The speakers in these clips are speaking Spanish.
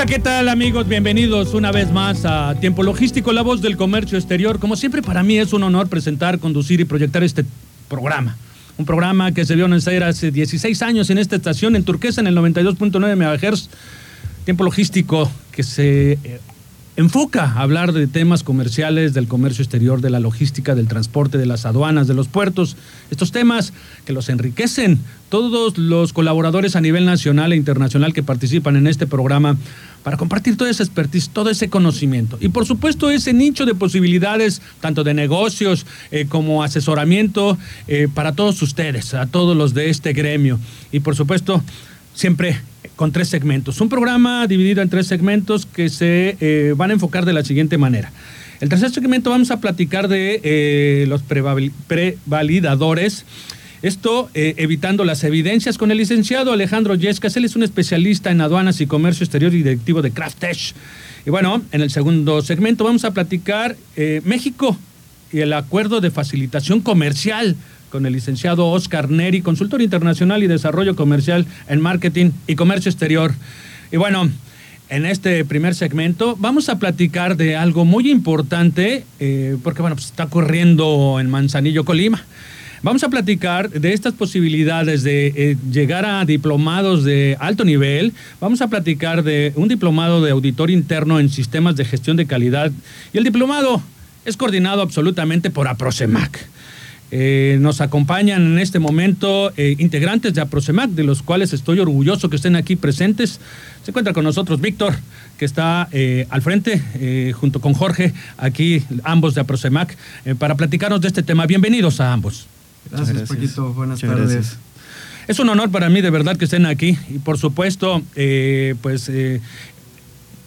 Hola, ¿qué tal amigos? Bienvenidos una vez más a Tiempo Logístico, la voz del comercio exterior. Como siempre, para mí es un honor presentar, conducir y proyectar este programa. Un programa que se vio nacer hace 16 años en esta estación en Turquesa, en el 92.9 MHz. Tiempo Logístico que se eh, enfoca a hablar de temas comerciales, del comercio exterior, de la logística, del transporte, de las aduanas, de los puertos, estos temas que los enriquecen. Todos los colaboradores a nivel nacional e internacional que participan en este programa para compartir toda esa expertise, todo ese conocimiento. Y por supuesto ese nicho de posibilidades, tanto de negocios eh, como asesoramiento eh, para todos ustedes, a todos los de este gremio. Y por supuesto, siempre con tres segmentos. Un programa dividido en tres segmentos que se eh, van a enfocar de la siguiente manera. El tercer segmento vamos a platicar de eh, los prevalidadores. Esto eh, evitando las evidencias con el licenciado Alejandro Yescas. Él es un especialista en aduanas y comercio exterior y directivo de Craftesh. Y bueno, en el segundo segmento vamos a platicar México y el acuerdo de facilitación comercial con el licenciado Oscar Neri, consultor internacional y desarrollo comercial en marketing y comercio exterior. Y bueno, en este primer segmento vamos a platicar de algo muy importante, eh, porque bueno, pues está ocurriendo en Manzanillo, Colima. Vamos a platicar de estas posibilidades de eh, llegar a diplomados de alto nivel. Vamos a platicar de un diplomado de auditor interno en sistemas de gestión de calidad. Y el diplomado es coordinado absolutamente por APROCEMAC. Eh, nos acompañan en este momento eh, integrantes de APROCEMAC, de los cuales estoy orgulloso que estén aquí presentes. Se encuentra con nosotros Víctor, que está eh, al frente, junto con Jorge, aquí ambos de APROCEMAC, para platicarnos de este tema. Bienvenidos a ambos. Gracias, Paquito. Buenas tardes. Es un honor para mí de verdad que estén aquí y por supuesto, pues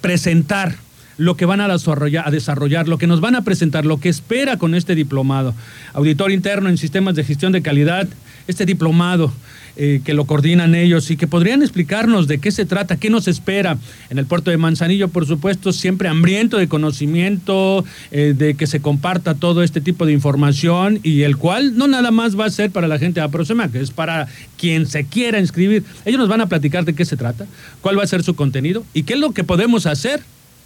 presentar lo que van a desarrollar, lo que nos van a presentar, lo que espera con este diplomado. Auditor interno en sistemas de gestión de calidad, este diplomado eh, que lo coordinan ellos y que podrían explicarnos de qué se trata, qué nos espera en el puerto de Manzanillo, por supuesto, siempre hambriento de conocimiento, eh, de que se comparta todo este tipo de información y el cual no nada más va a ser para la gente de que es para quien se quiera inscribir. Ellos nos van a platicar de qué se trata, cuál va a ser su contenido y qué es lo que podemos hacer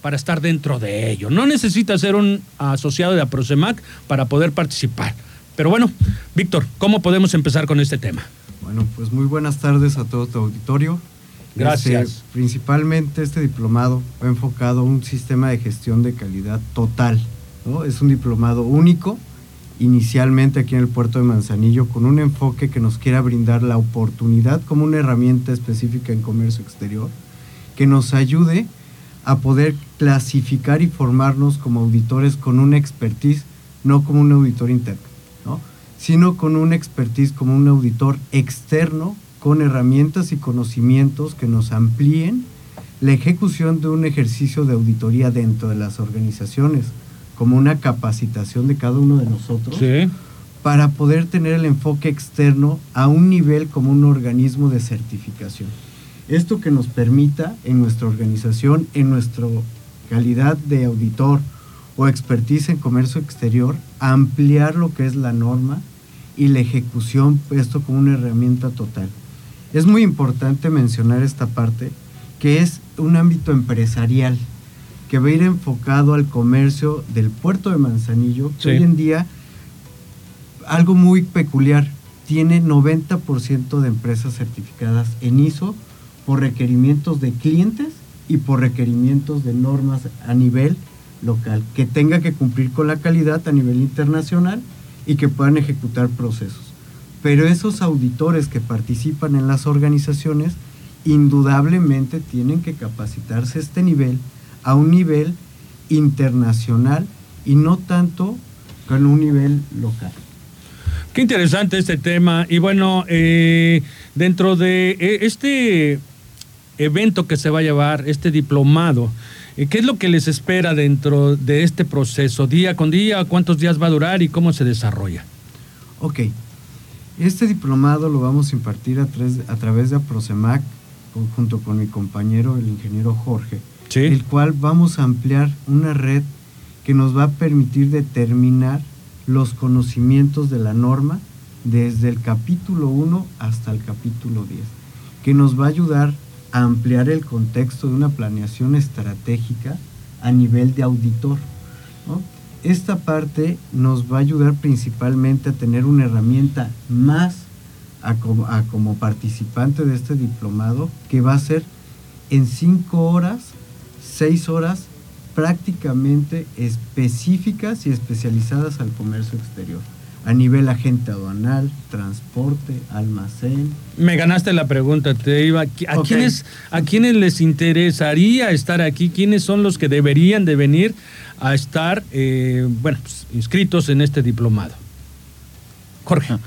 para estar dentro de ello. No necesita ser un asociado de Aprosemac para poder participar. Pero bueno, Víctor, ¿cómo podemos empezar con este tema? Bueno, pues muy buenas tardes a todo tu auditorio. Gracias. Este, principalmente este diplomado ha enfocado un sistema de gestión de calidad total. ¿no? Es un diplomado único, inicialmente aquí en el puerto de Manzanillo, con un enfoque que nos quiera brindar la oportunidad como una herramienta específica en comercio exterior, que nos ayude a poder clasificar y formarnos como auditores con una expertise, no como un auditor interno, ¿no? sino con una expertise como un auditor externo con herramientas y conocimientos que nos amplíen la ejecución de un ejercicio de auditoría dentro de las organizaciones, como una capacitación de cada uno de nosotros, para poder tener el enfoque externo a un nivel como un organismo de certificación. Esto que nos permita en nuestra organización, en nuestra calidad de auditor o expertise en comercio exterior, ampliar lo que es la norma y la ejecución, esto como una herramienta total. Es muy importante mencionar esta parte, que es un ámbito empresarial, que va a ir enfocado al comercio del puerto de Manzanillo, que hoy en día, algo muy peculiar, tiene 90% de empresas certificadas en ISO por requerimientos de clientes y por requerimientos de normas a nivel local, que tenga que cumplir con la calidad a nivel internacional y que puedan ejecutar procesos. Pero esos auditores que participan en las organizaciones indudablemente tienen que capacitarse a este nivel, a un nivel internacional y no tanto con un nivel local. Qué interesante este tema. Y bueno, eh, Dentro de eh, este evento que se va a llevar, este diplomado, eh, ¿qué es lo que les espera dentro de este proceso? Día con día, cuántos días va a durar y cómo se desarrolla. Ok. Este diplomado lo vamos a impartir a, a través de Aprosemac, junto con mi compañero, el ingeniero Jorge, el cual vamos a ampliar una red que nos va a permitir determinar los conocimientos de la norma desde el capítulo 1 hasta el capítulo 10, que nos va a ayudar a ampliar el contexto de una planeación estratégica a nivel de auditor. Esta parte nos va a ayudar principalmente a tener una herramienta más como, participante de este diplomado que va a ser en cinco horas, seis horas prácticamente específicas y especializadas al comercio exterior a nivel agente aduanal, transporte, almacén. Me ganaste la pregunta, te iba. ¿A, quiénes, ¿A quiénes les interesaría estar aquí? ¿Quiénes son los que deberían de venir a estar, eh, bueno, pues, inscritos en este diplomado? Jorge. Ah,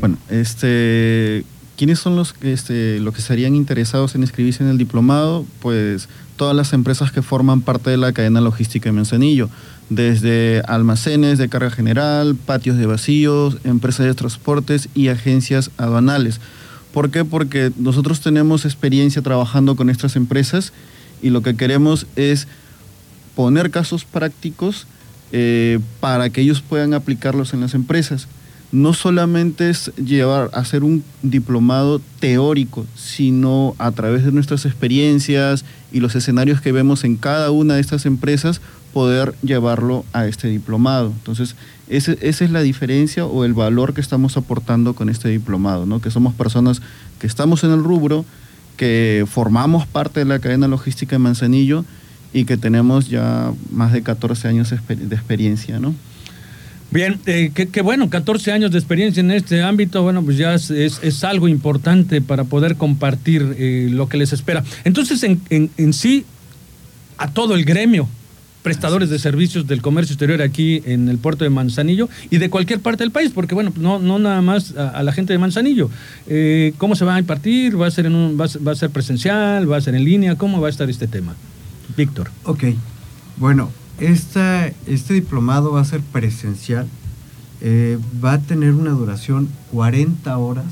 bueno, este, ¿quiénes son los que, este, los que estarían interesados en inscribirse en el diplomado? Pues todas las empresas que forman parte de la cadena logística de Manzanillo desde almacenes de carga general, patios de vacíos, empresas de transportes y agencias aduanales. ¿Por qué? Porque nosotros tenemos experiencia trabajando con estas empresas y lo que queremos es poner casos prácticos eh, para que ellos puedan aplicarlos en las empresas. No solamente es llevar a hacer un diplomado teórico, sino a través de nuestras experiencias y los escenarios que vemos en cada una de estas empresas, poder llevarlo a este diplomado. Entonces, esa es la diferencia o el valor que estamos aportando con este diplomado, ¿no? que somos personas que estamos en el rubro, que formamos parte de la cadena logística de Manzanillo y que tenemos ya más de 14 años de experiencia. ¿no? Bien, eh, qué, bueno, 14 años de experiencia en este ámbito, bueno, pues ya es, algo importante para poder compartir eh, lo que les espera. Entonces, en, en sí, a todo el gremio, prestadores de servicios del comercio exterior aquí en el puerto de Manzanillo y de cualquier parte del país, porque bueno, no, no nada más a, la gente de Manzanillo. Eh, ¿Cómo se va a impartir? ¿Va a, ser en un, va, a ser presencial? ¿Va a ser en línea? ¿Cómo va a estar este tema? Víctor. Ok, bueno, esta, este diplomado va a ser presencial, eh, va a tener una duración 40 horas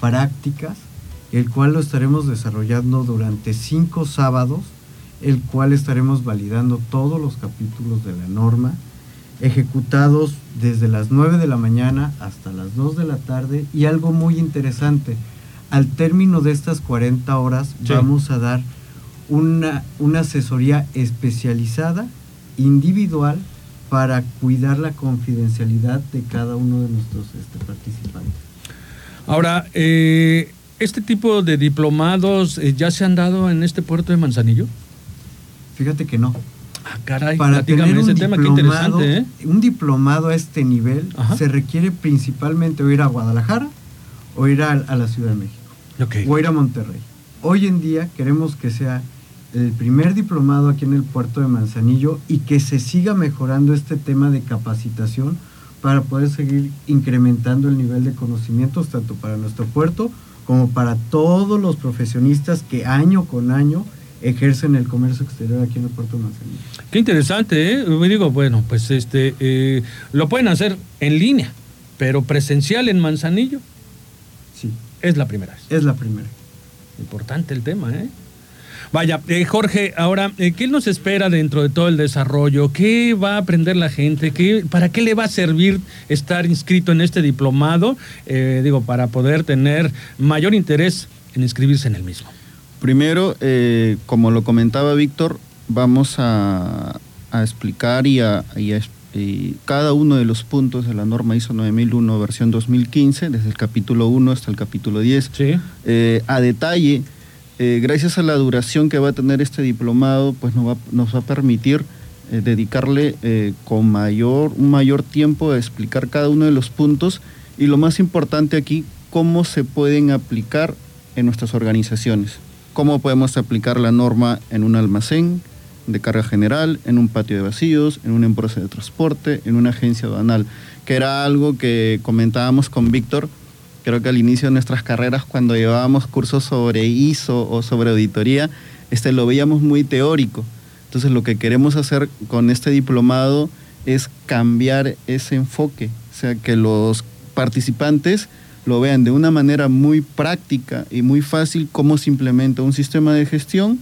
prácticas, el cual lo estaremos desarrollando durante cinco sábados el cual estaremos validando todos los capítulos de la norma, ejecutados desde las 9 de la mañana hasta las 2 de la tarde. Y algo muy interesante, al término de estas 40 horas vamos a dar una, una asesoría especializada, individual, para cuidar la confidencialidad de cada uno de nuestros este, participantes. Ahora, eh, ¿este tipo de diplomados eh, ya se han dado en este puerto de Manzanillo? Fíjate que no. Ah, caray, para tener un tema, diplomado, ¿eh? un diplomado a este nivel se requiere principalmente o ir a Guadalajara o ir a, la Ciudad de México o ir a Monterrey. Hoy en día queremos que sea el primer diplomado aquí en el puerto de Manzanillo y que se siga mejorando este tema de capacitación para poder seguir incrementando el nivel de conocimientos tanto para nuestro puerto como para todos los profesionistas que año con año ejercen el comercio exterior aquí en el puerto de Manzanillo. Qué interesante, ¿eh? Me digo, bueno, pues este, eh, lo pueden hacer en línea, pero presencial en Manzanillo. Sí. Es la primera vez. Es la primera. Importante el tema, ¿eh? Vaya, eh, Jorge, ahora, eh, ¿qué nos espera dentro de todo el desarrollo? ¿Qué va a aprender la gente? ¿Qué, ¿Para qué le va a servir estar inscrito en este diplomado? digo, para poder tener mayor interés en inscribirse en el mismo. Primero, eh, como lo comentaba Víctor, vamos a, explicar y a, cada uno de los puntos de la norma ISO 9001 versión 2015, desde el capítulo 1 hasta el capítulo 10, eh, a detalle. Eh, gracias a la duración que va a tener este diplomado, pues nos va, a permitir dedicarle con mayor, un mayor tiempo a explicar cada uno de los puntos y lo más importante aquí, cómo se pueden aplicar en nuestras organizaciones. Cómo podemos aplicar la norma en un almacén de carga general, en un patio de vacíos, en una empresa de transporte, en una agencia aduanal, que era algo que comentábamos con Víctor, Creo que al inicio de nuestras carreras, cuando llevábamos cursos sobre ISO o sobre auditoría, este, lo veíamos muy teórico. Entonces lo que queremos hacer con este diplomado es cambiar ese enfoque, o sea, que los participantes lo vean de una manera muy práctica y muy fácil cómo se implementa un sistema de gestión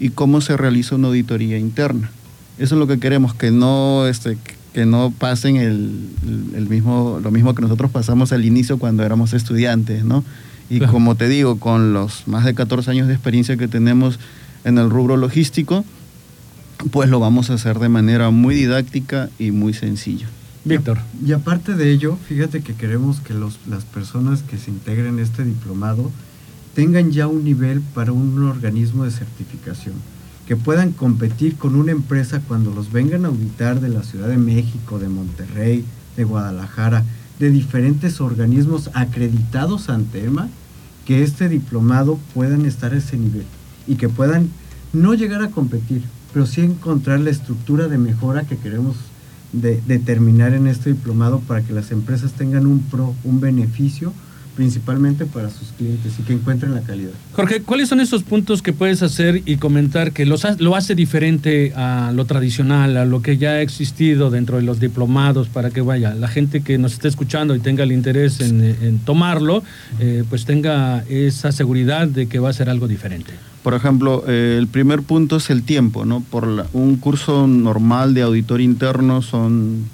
y cómo se realiza una auditoría interna. Eso es lo que queremos, que no, este, que no pasen el, mismo, lo mismo que nosotros pasamos al inicio cuando éramos estudiantes, ¿no? Y como te digo, con los más de 14 años de experiencia que tenemos en el rubro logístico, pues lo vamos a hacer de manera muy didáctica y muy sencilla. Víctor. Y aparte de ello, fíjate que queremos que los, las personas que se integren en este diplomado tengan ya un nivel para un organismo de certificación, que puedan competir con una empresa cuando los vengan a auditar de la Ciudad de México, de Monterrey, de Guadalajara, de diferentes organismos acreditados ante EMA, que este diplomado puedan estar a ese nivel y que puedan no llegar a competir, pero sí encontrar la estructura de mejora que queremos determinar en este diplomado para que las empresas tengan un pro, un beneficio principalmente para sus clientes y que encuentren la calidad. Jorge, ¿cuáles son esos puntos que puedes hacer y comentar que los, lo hace diferente a lo tradicional, a lo que ya ha existido dentro de los diplomados para que vaya, la gente que nos esté escuchando y tenga el interés en, tomarlo, eh, pues tenga esa seguridad de que va a ser algo diferente? Por ejemplo, eh, el primer punto es el tiempo, ¿no? Por un curso normal de auditor interno son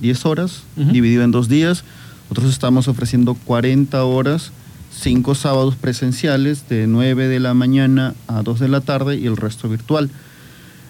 10 horas, dividido en dos días nosotros estamos ofreciendo 40 horas, 5 sábados presenciales de 9 de la mañana a 2 de la tarde y el resto virtual.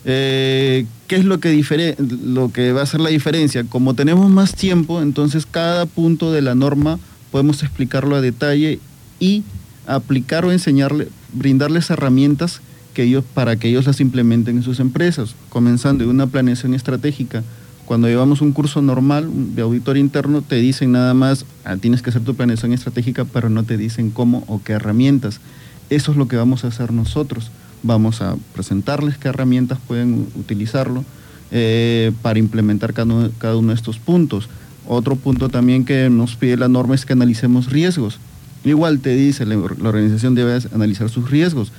Eh, ¿Qué es lo que, lo que va a hacer la diferencia? Como tenemos más tiempo, entonces cada punto de la norma podemos explicarlo a detalle y aplicar o enseñarle, brindarles herramientas que ellos, para que ellos las implementen en sus empresas, comenzando de una planeación estratégica cuando llevamos un curso normal de auditor interno, te dicen nada más, ah, tienes que hacer tu planeación estratégica, pero no te dicen cómo o qué herramientas. Eso es lo que vamos a hacer nosotros. Vamos a presentarles qué herramientas pueden utilizarlo eh, para implementar cada uno, de estos puntos. Otro punto también que nos pide la norma es que analicemos riesgos. Igual te dice, la, la organización debe analizar sus riesgos,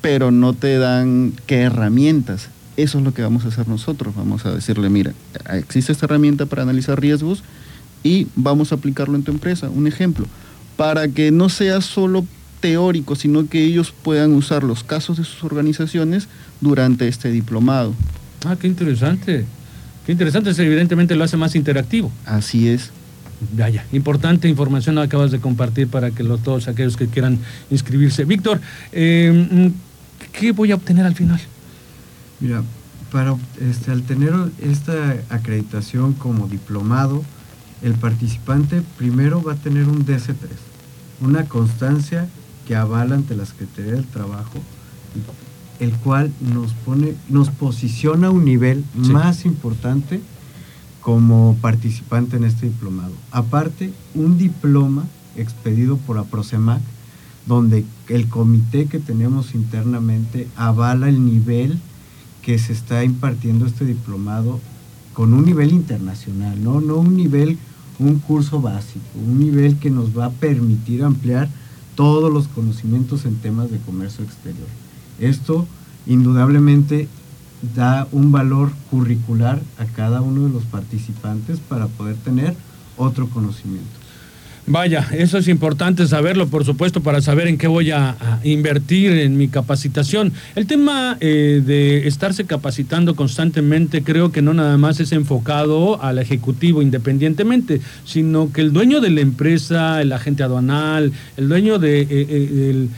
pero no te dan qué herramientas eso es lo que vamos a hacer nosotros. Vamos a decirle, mira, existe esta herramienta para analizar riesgos y vamos a aplicarlo en tu empresa. Un ejemplo, para que no sea solo teórico, sino que ellos puedan usar los casos de sus organizaciones durante este diplomado. Ah, qué interesante. Qué interesante, evidentemente lo hace más interactivo. Así es. Vaya, importante información acabas de compartir para que los, todos aquellos que quieran inscribirse. Víctor, eh, ¿qué voy a obtener al final? Mira, para, este, al tener esta acreditación como diplomado, el participante primero va a tener un DC3, una constancia que avala ante la Secretaría del Trabajo, el cual nos pone, nos posiciona a un nivel más importante como participante en este diplomado. Aparte, un diploma expedido por APROCEMAC, donde el comité que tenemos internamente avala el nivel que se está impartiendo este diplomado con un nivel internacional, ¿no? No un nivel, un curso básico, un nivel que nos va a permitir ampliar todos los conocimientos en temas de comercio exterior. Esto indudablemente da un valor curricular a cada uno de los participantes para poder tener otro conocimiento. Vaya, eso es importante saberlo, por supuesto, para saber en qué voy a, invertir en mi capacitación. El tema eh, de estarse capacitando constantemente creo que no nada más es enfocado al ejecutivo independientemente, sino que el dueño de la empresa, el agente aduanal, el dueño de, eh, eh,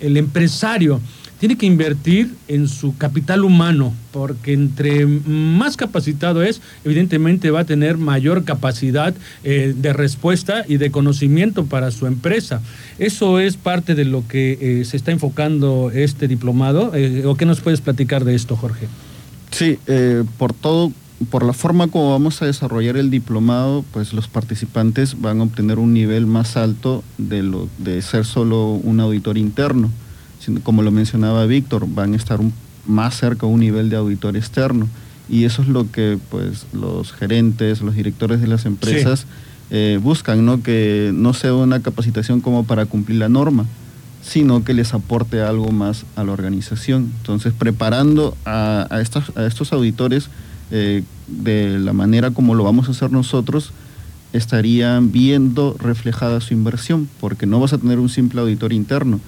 el empresario, tiene que invertir en su capital humano, porque entre más capacitado es, evidentemente va a tener mayor capacidad eh, de respuesta y de conocimiento para su empresa. Eso es parte de lo que eh, se está enfocando este diplomado. Eh, ¿O qué nos puedes platicar de esto, Jorge? Sí, por todo por la forma como vamos a desarrollar el diplomado, pues los participantes van a obtener un nivel más alto de, lo, de ser solo un auditor interno como lo mencionaba Víctor, van a estar más cerca a un nivel de auditor externo. Y eso es lo que pues, los gerentes, los directores de las empresas eh, buscan, ¿no? Que no sea una capacitación como para cumplir la norma, sino que les aporte algo más a la organización. Entonces, preparando a, a, a estos auditores eh, de la manera como lo vamos a hacer nosotros, estarían viendo reflejada su inversión, porque no vas a tener un simple auditor interno,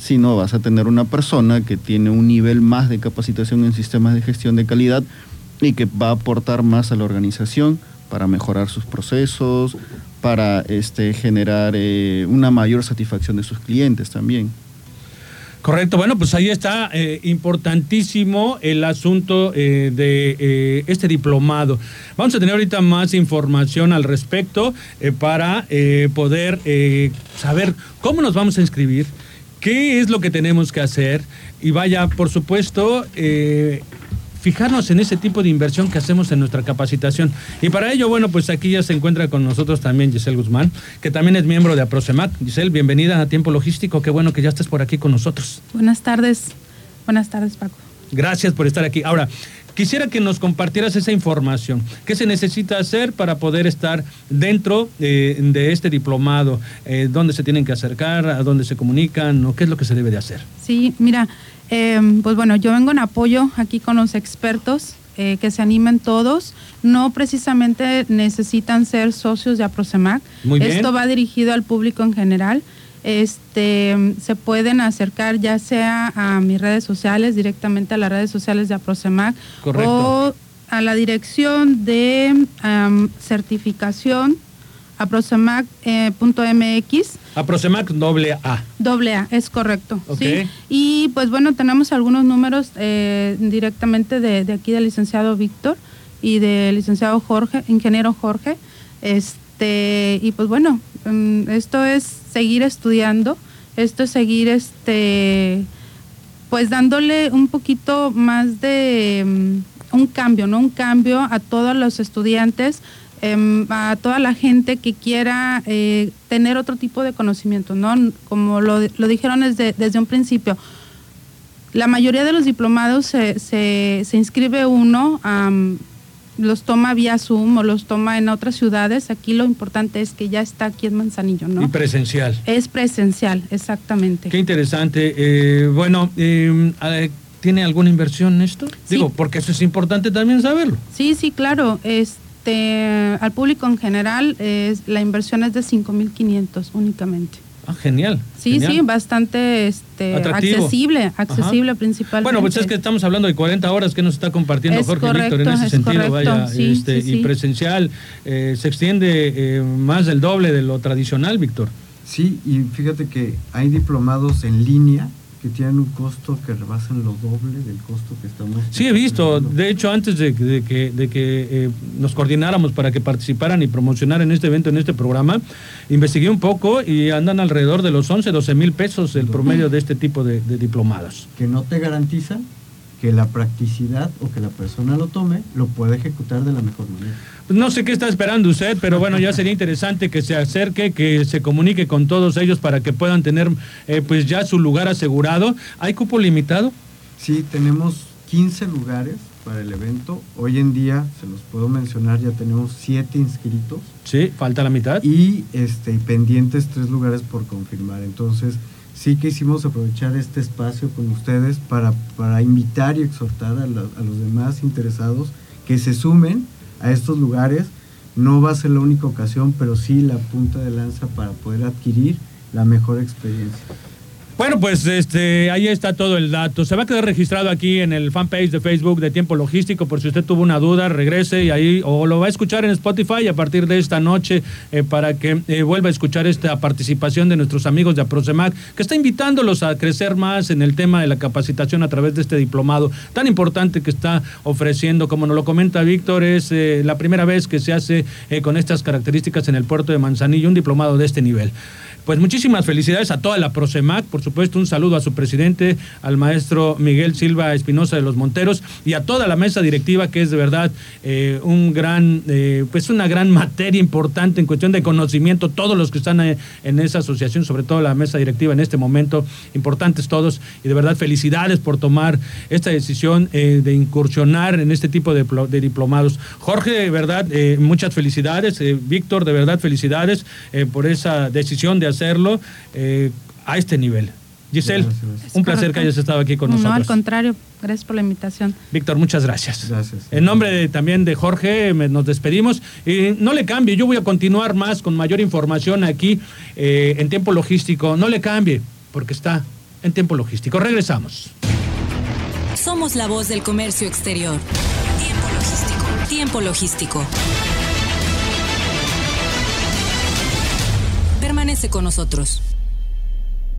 sino vas a tener una persona que tiene un nivel más de capacitación en sistemas de gestión de calidad y que va a aportar más a la organización para mejorar sus procesos, para este, generar eh, una mayor satisfacción de sus clientes también. Correcto, bueno, pues ahí está eh, importantísimo el asunto eh, de este diplomado. Vamos a tener ahorita más información al respecto para poder saber cómo nos vamos a inscribir, qué es lo que tenemos que hacer y vaya, por supuesto, eh, fijarnos en ese tipo de inversión que hacemos en nuestra capacitación. Y para ello, bueno, pues aquí ya se encuentra con nosotros también Giselle Guzmán, que también es miembro de Aprosemac. Giselle, bienvenida a Tiempo Logístico, qué bueno que ya estés por aquí con nosotros. Buenas tardes. Buenas tardes, Paco. Gracias por estar aquí. Ahora, quisiera que nos compartieras esa información. ¿Qué se necesita hacer para poder estar dentro eh, de este diplomado? Eh, ¿Dónde se tienen que acercar? ¿A dónde se comunican? ¿O qué es lo que se debe de hacer? Sí, mira, eh, pues bueno, yo vengo en apoyo aquí con los expertos, eh, que se animen todos. No precisamente necesitan ser socios de Aprosemac. Muy bien. Esto va dirigido al público en general. Este, se pueden acercar ya sea a mis redes sociales, directamente a las redes sociales de Aprosemac, Correcto. o a la dirección de certificación aprosemac.mx. Aprosemac doble A. Doble A, es correcto. ¿sí? Y pues bueno, tenemos algunos números eh, directamente de, de aquí del licenciado Víctor y del licenciado Jorge, ingeniero Jorge. Este, y pues bueno, mm, esto es seguir estudiando, esto es seguir este pues dándole un poquito más de mm, un cambio, ¿no? Un cambio a todos los estudiantes, em, a toda la gente que quiera eh, tener otro tipo de conocimiento, ¿no? Como lo, lo dijeron desde, desde un principio, la mayoría de los diplomados se, se, inscribe uno, am, los toma vía Zoom o los toma en otras ciudades. Aquí lo importante es que ya está aquí en Manzanillo, ¿no? Y presencial. Es presencial, exactamente. Qué interesante. Eh, bueno, eh, eh, ¿tiene alguna inversión en esto? Sí. Digo, porque eso es importante también saberlo. Sí, sí, claro. Este, al público en general, es, la inversión es de 5.500 únicamente. Ah, genial. Sí, genial. sí, bastante este, Atractivo. accesible, accesible Ajá. principalmente. Bueno, pues es que estamos hablando de 40 horas que nos está compartiendo Es Jorge correcto, Víctor en ese es sentido, correcto, vaya, sí, este, sí, y presencial eh, se extiende eh, más del doble de lo tradicional, Víctor. Sí, y fíjate que hay diplomados en línea que tienen un costo que rebasan lo doble del costo que estamos. Sí, he visto. De hecho, antes de, de que, de que eh, nos coordináramos para que participaran y promocionaran este evento en este programa, investigué un poco y andan alrededor de los 11, 12 mil pesos el promedio de este tipo de, de diplomados. que no te garantizan que la practicidad o que la persona lo tome, lo pueda ejecutar de la mejor manera. No sé qué está esperando usted, pero bueno, ya sería interesante que se acerque, que se comunique con todos ellos para que puedan tener eh, pues ya su lugar asegurado. ¿Hay cupo limitado? Sí, tenemos 15 lugares para el evento. Hoy en día, se los puedo mencionar, ya tenemos 7 inscritos Sí, falta la mitad. y este, pendientes 3 lugares por confirmar. Entonces, sí quisimos aprovechar este espacio con ustedes para, para invitar y exhortar a, a los demás interesados que se sumen a estos lugares. No va a ser la única ocasión, pero sí la punta de lanza para poder adquirir la mejor experiencia. Bueno, pues este, ahí está todo el dato. Se va a quedar registrado aquí en el fanpage de Facebook de Tiempo Logístico por si usted tuvo una duda, regrese y ahí o lo va a escuchar en Spotify a partir de esta noche eh, para que eh, vuelva a escuchar esta participación de nuestros amigos de Aprosemac, que está invitándolos a crecer más en el tema de la capacitación a través de este diplomado tan importante que está ofreciendo. Como nos lo comenta Víctor, es eh, la primera vez que se hace eh, con estas características en el puerto de Manzanillo un diplomado de este nivel. Pues muchísimas felicidades a toda la Prosemac, por supuesto un saludo a su presidente, al maestro Miguel Silva Espinosa de los Monteros y a toda la mesa directiva que es de verdad eh, un gran, eh, pues una gran materia importante en cuestión de conocimiento, todos los que están eh, en esa asociación, sobre todo la mesa directiva en este momento, importantes todos. Y de verdad felicidades por tomar esta decisión de incursionar en este tipo de, de diplomados. Jorge, de verdad, muchas felicidades, Víctor, de verdad felicidades por esa decisión de hacerlo a este nivel. Giselle, un placer que hayas estado aquí con nosotros. No, al contrario, gracias por la invitación. Víctor, muchas gracias. Gracias. En nombre también de Jorge, nos despedimos. Y no le cambie, yo voy a continuar más con mayor información aquí eh, en tiempo logístico. No le cambie, porque está en tiempo logístico. Regresamos. Somos la voz del comercio exterior. Tiempo logístico. Tiempo logístico. Con nosotros.